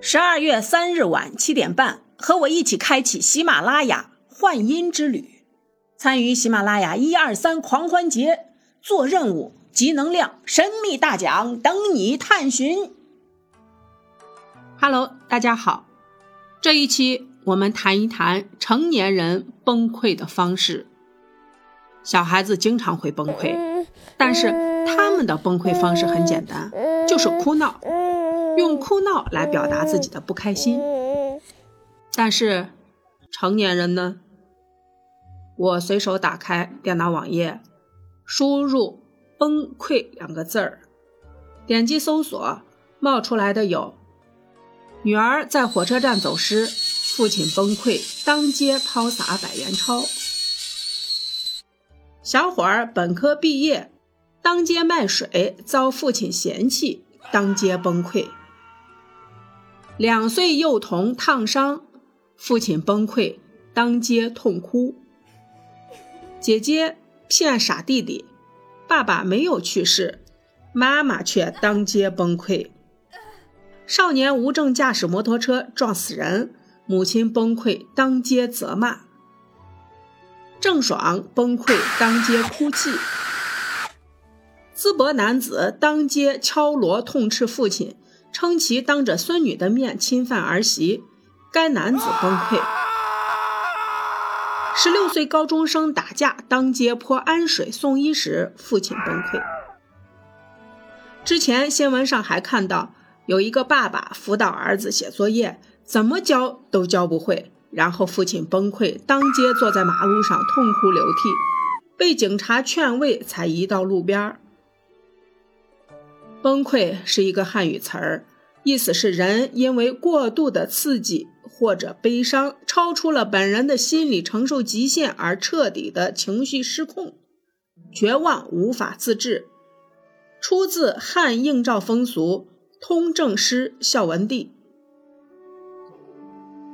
十二月三日晚七点半，和我一起开启喜马拉雅幻音之旅，参与喜马拉雅一二三狂欢节，做任务，集能量，神秘大奖等你探寻。Hello，大家好，这一期我们谈一谈成年人崩溃的方式。小孩子经常会崩溃，但是他们的崩溃方式很简单，就是哭闹。用哭闹来表达自己的不开心，但是成年人呢？我随手打开电脑网页，输入“崩溃”两个字儿，点击搜索，冒出来的有：女儿在火车站走失，父亲崩溃，当街抛洒百元钞；小伙儿本科毕业，当街卖水，遭父亲嫌弃，当街崩溃。两岁幼童烫伤，父亲崩溃，当街痛哭。姐姐骗傻弟弟，爸爸没有去世，妈妈却当街崩溃。少年无证驾驶摩托车撞死人，母亲崩溃，当街责骂。郑爽崩溃，当街哭泣。淄博男子当街敲锣痛斥父亲。称其当着孙女的面侵犯儿媳，该男子崩溃。十六岁高中生打架，当街泼氨水送医时，父亲崩溃。之前新闻上还看到有一个爸爸辅导儿子写作业，怎么教都教不会，然后父亲崩溃，当街坐在马路上痛哭流涕，被警察劝慰才移到路边儿。崩溃是一个汉语词儿，意思是人因为过度的刺激或者悲伤超出了本人的心理承受极限而彻底的情绪失控、绝望无法自制。出自汉应诏风俗通政师孝文帝。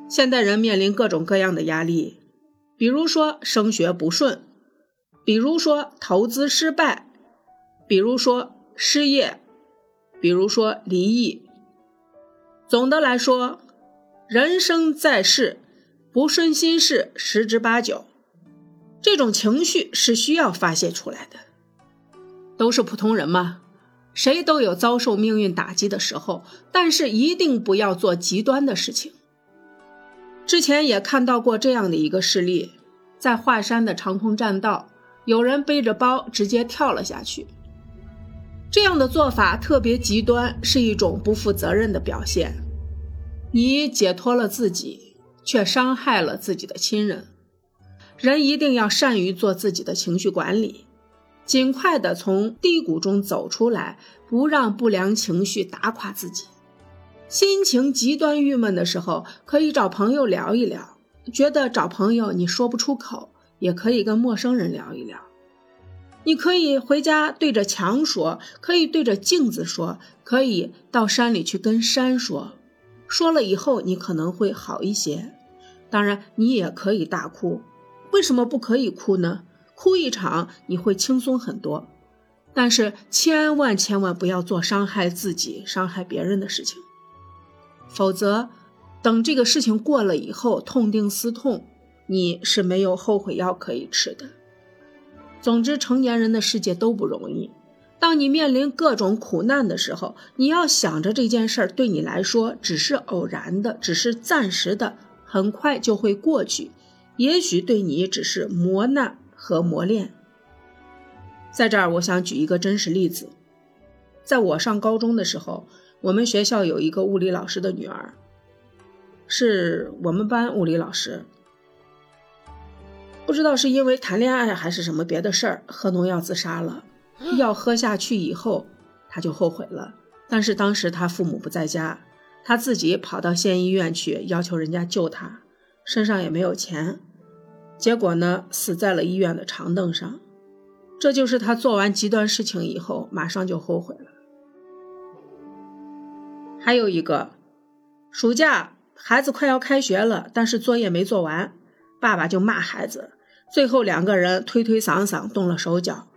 现代人面临各种各样的压力，比如说升学不顺，比如说投资失败，比如说失业。比如说离异。总的来说，人生在世，不顺心事十之八九。这种情绪是需要发泄出来的。都是普通人嘛，谁都有遭受命运打击的时候，但是一定不要做极端的事情。之前也看到过这样的一个事例，在华山的长空栈道，有人背着包直接跳了下去。这样的做法特别极端，是一种不负责任的表现。你解脱了自己，却伤害了自己的亲人。人一定要善于做自己的情绪管理，尽快的从低谷中走出来，不让不良情绪打垮自己。心情极端郁闷的时候，可以找朋友聊一聊。觉得找朋友你说不出口，也可以跟陌生人聊一聊。你可以回家对着墙说，可以对着镜子说，可以到山里去跟山说。说了以后，你可能会好一些。当然，你也可以大哭。为什么不可以哭呢？哭一场，你会轻松很多。但是千万千万不要做伤害自己、伤害别人的事情，否则等这个事情过了以后，痛定思痛，你是没有后悔药可以吃的。总之，成年人的世界都不容易。当你面临各种苦难的时候，你要想着这件事儿对你来说只是偶然的，只是暂时的，很快就会过去。也许对你只是磨难和磨练。在这儿，我想举一个真实例子。在我上高中的时候，我们学校有一个物理老师的女儿，是我们班物理老师。不知道是因为谈恋爱还是什么别的事儿，喝农药自杀了。药喝下去以后，他就后悔了。但是当时他父母不在家，他自己跑到县医院去要求人家救他，身上也没有钱。结果呢，死在了医院的长凳上。这就是他做完极端事情以后，马上就后悔了。还有一个，暑假孩子快要开学了，但是作业没做完。爸爸就骂孩子，最后两个人推推搡搡动了手脚。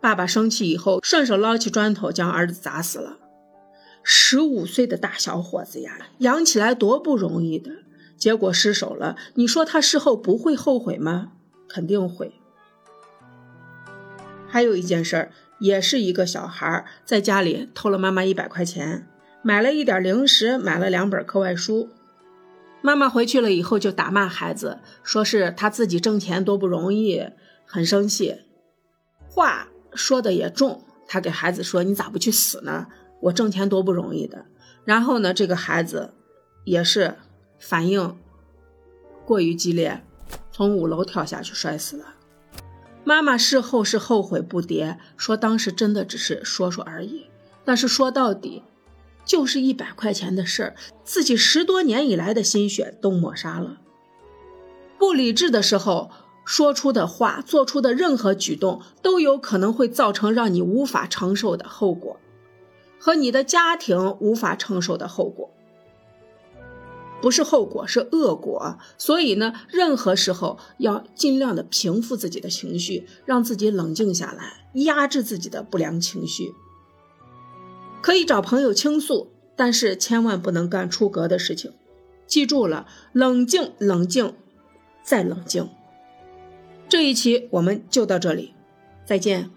爸爸生气以后，顺手捞起砖头将儿子砸死了。十五岁的大小伙子呀，养起来多不容易的，结果失手了，你说他事后不会后悔吗？肯定会。还有一件事儿，也是一个小孩在家里偷了妈妈一百块钱，买了一点零食，买了两本课外书。妈妈回去了以后就打骂孩子，说是他自己挣钱多不容易，很生气，话说的也重。他给孩子说：“你咋不去死呢？我挣钱多不容易的。”然后呢，这个孩子也是反应过于激烈，从五楼跳下去摔死了。妈妈事后是后悔不迭，说当时真的只是说说而已。但是说到底。就是一百块钱的事儿，自己十多年以来的心血都抹杀了。不理智的时候说出的话、做出的任何举动，都有可能会造成让你无法承受的后果，和你的家庭无法承受的后果。不是后果，是恶果。所以呢，任何时候要尽量的平复自己的情绪，让自己冷静下来，压制自己的不良情绪。可以找朋友倾诉，但是千万不能干出格的事情。记住了，冷静，冷静，再冷静。这一期我们就到这里，再见。